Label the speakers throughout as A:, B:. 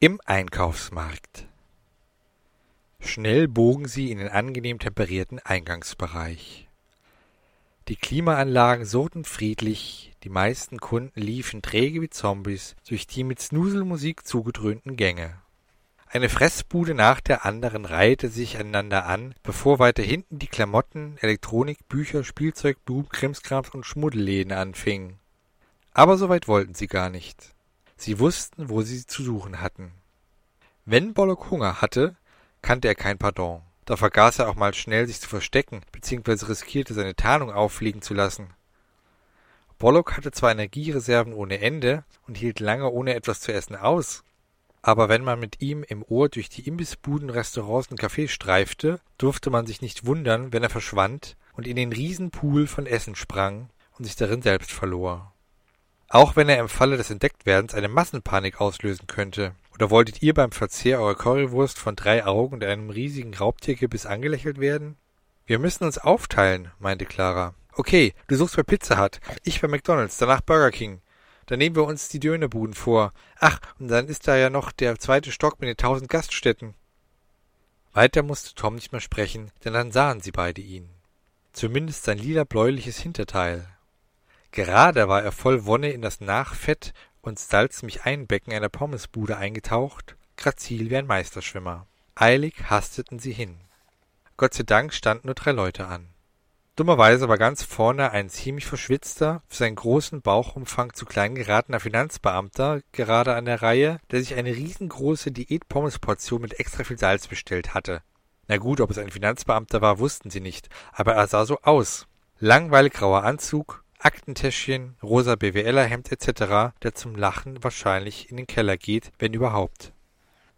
A: Im Einkaufsmarkt. Schnell bogen sie in den angenehm temperierten Eingangsbereich. Die Klimaanlagen surrten friedlich, die meisten Kunden liefen träge wie Zombies durch die mit Snuselmusik zugedröhnten Gänge. Eine Fressbude nach der anderen reihte sich aneinander an, bevor weiter hinten die Klamotten, Elektronik, Bücher, Spielzeug, Blumen, Krimskrams und Schmuddelläden anfingen. Aber so weit wollten sie gar nicht. Sie wussten, wo sie zu suchen hatten. Wenn Bollock Hunger hatte, kannte er kein Pardon. Da vergaß er auch mal schnell, sich zu verstecken, beziehungsweise riskierte, seine Tarnung auffliegen zu lassen. Bollock hatte zwar Energiereserven ohne Ende und hielt lange ohne etwas zu essen aus, aber wenn man mit ihm im Ohr durch die Imbissbuden, Restaurants und Cafés streifte, durfte man sich nicht wundern, wenn er verschwand und in den Riesenpool von Essen sprang und sich darin selbst verlor. Auch wenn er im Falle des Entdecktwerdens eine Massenpanik auslösen könnte. Oder wolltet ihr beim Verzehr eurer Currywurst von drei Augen und einem riesigen Raubtiergebiss angelächelt werden? Wir müssen uns aufteilen, meinte Clara. Okay, du suchst bei Pizza Hut, ich bei McDonalds, danach Burger King. Dann nehmen wir uns die Dönerbuden vor. Ach, und dann ist da ja noch der zweite Stock mit den tausend Gaststätten. Weiter musste Tom nicht mehr sprechen, denn dann sahen sie beide ihn. Zumindest sein lila-bläuliches Hinterteil. Gerade war er voll Wonne in das Nachfett und salzmich Einbecken einer Pommesbude eingetaucht, grazil wie ein Meisterschwimmer. Eilig hasteten sie hin. Gott sei Dank standen nur drei Leute an. Dummerweise war ganz vorne ein ziemlich verschwitzter, für seinen großen Bauchumfang zu klein geratener Finanzbeamter gerade an der Reihe, der sich eine riesengroße Diät-Pommes-Portion mit extra viel Salz bestellt hatte. Na gut, ob es ein Finanzbeamter war, wussten sie nicht, aber er sah so aus. Langweilig grauer Anzug, Aktentäschchen, rosa BWLer-Hemd etc., der zum Lachen wahrscheinlich in den Keller geht, wenn überhaupt.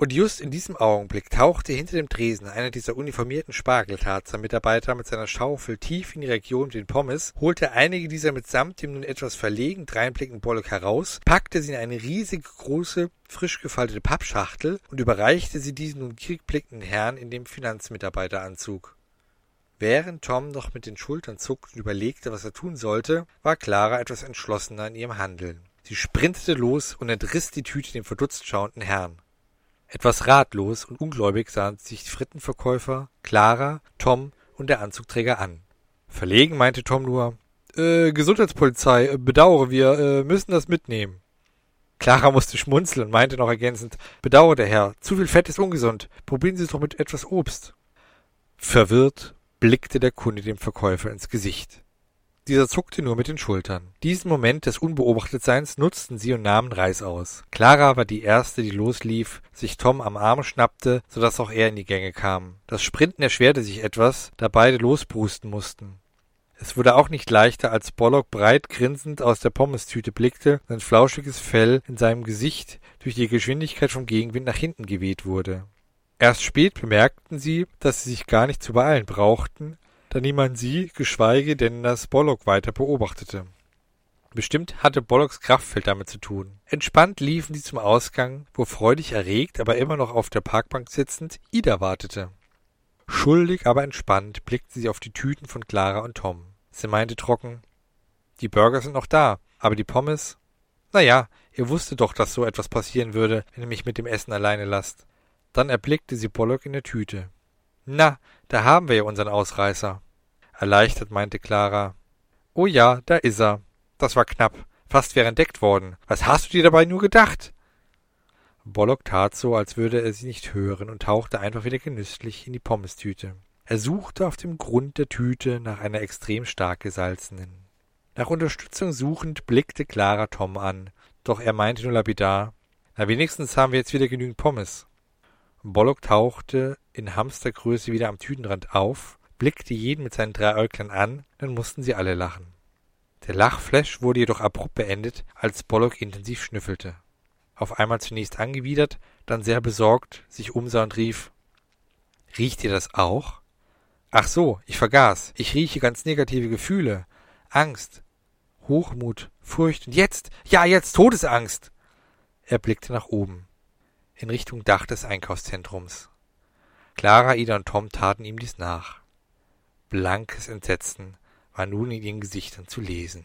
A: Und just in diesem Augenblick tauchte hinter dem Tresen einer dieser uniformierten Spargeltarzer-Mitarbeiter mit seiner Schaufel tief in die Region mit den Pommes, holte einige dieser mitsamt dem nun etwas verlegen dreinblickenden Bollock heraus, packte sie in eine riesige große, frisch gefaltete Pappschachtel und überreichte sie diesen nun gierig blickenden Herrn in dem Finanzmitarbeiteranzug. Während Tom noch mit den Schultern zuckte und überlegte, was er tun sollte, war Clara etwas entschlossener in ihrem Handeln. Sie sprintete los und entriss die Tüte dem verdutzt schauenden Herrn. Etwas ratlos und ungläubig sahen sich die Frittenverkäufer, Clara, Tom und der Anzugträger an. Verlegen meinte Tom nur, äh, Gesundheitspolizei, äh, bedauere, wir äh, müssen das mitnehmen. Clara musste schmunzeln und meinte noch ergänzend, bedauere, der Herr, zu viel Fett ist ungesund, probieren Sie es doch mit etwas Obst. Verwirrt blickte der Kunde dem Verkäufer ins Gesicht. Dieser zuckte nur mit den Schultern. Diesen Moment des Unbeobachtetseins nutzten sie und nahmen Reis aus. Clara war die erste, die loslief, sich Tom am Arm schnappte, so dass auch er in die Gänge kam. Das Sprinten erschwerte sich etwas, da beide losbrusten mussten. Es wurde auch nicht leichter, als Bollock breit grinsend aus der Pommestüte blickte, sein flauschiges Fell in seinem Gesicht durch die Geschwindigkeit vom Gegenwind nach hinten geweht wurde. Erst spät bemerkten sie, dass sie sich gar nicht zu beeilen brauchten, da niemand sie, geschweige denn das Bollock weiter beobachtete. Bestimmt hatte Bollocks Kraftfeld damit zu tun. Entspannt liefen sie zum Ausgang, wo freudig erregt, aber immer noch auf der Parkbank sitzend, Ida wartete. Schuldig, aber entspannt blickte sie auf die Tüten von Clara und Tom. Sie meinte trocken, die Burger sind noch da, aber die Pommes? Na ja, ihr wusstet doch, dass so etwas passieren würde, wenn ihr mich mit dem Essen alleine lasst. Dann erblickte sie Bollock in der Tüte. Na, da haben wir ja unseren Ausreißer. Erleichtert meinte Clara. Oh ja, da is er. Das war knapp. Fast wäre entdeckt worden. Was hast du dir dabei nur gedacht? Bollock tat so, als würde er sie nicht hören und tauchte einfach wieder genüsslich in die Pommestüte. Er suchte auf dem Grund der Tüte nach einer extrem stark gesalzenen. Nach Unterstützung suchend blickte Clara Tom an, doch er meinte nur lapidar, na wenigstens haben wir jetzt wieder genügend Pommes. Bollock tauchte in Hamstergröße wieder am Tütenrand auf, blickte jeden mit seinen drei Äuglern an, dann mussten sie alle lachen. Der Lachflash wurde jedoch abrupt beendet, als Bollock intensiv schnüffelte. Auf einmal zunächst angewidert, dann sehr besorgt, sich umsah und rief Riecht ihr das auch? Ach so, ich vergaß. Ich rieche ganz negative Gefühle. Angst, Hochmut, Furcht und jetzt, ja, jetzt Todesangst. Er blickte nach oben in Richtung Dach des Einkaufszentrums. Clara, Ida und Tom taten ihm dies nach. Blankes Entsetzen war nun in ihren Gesichtern zu lesen.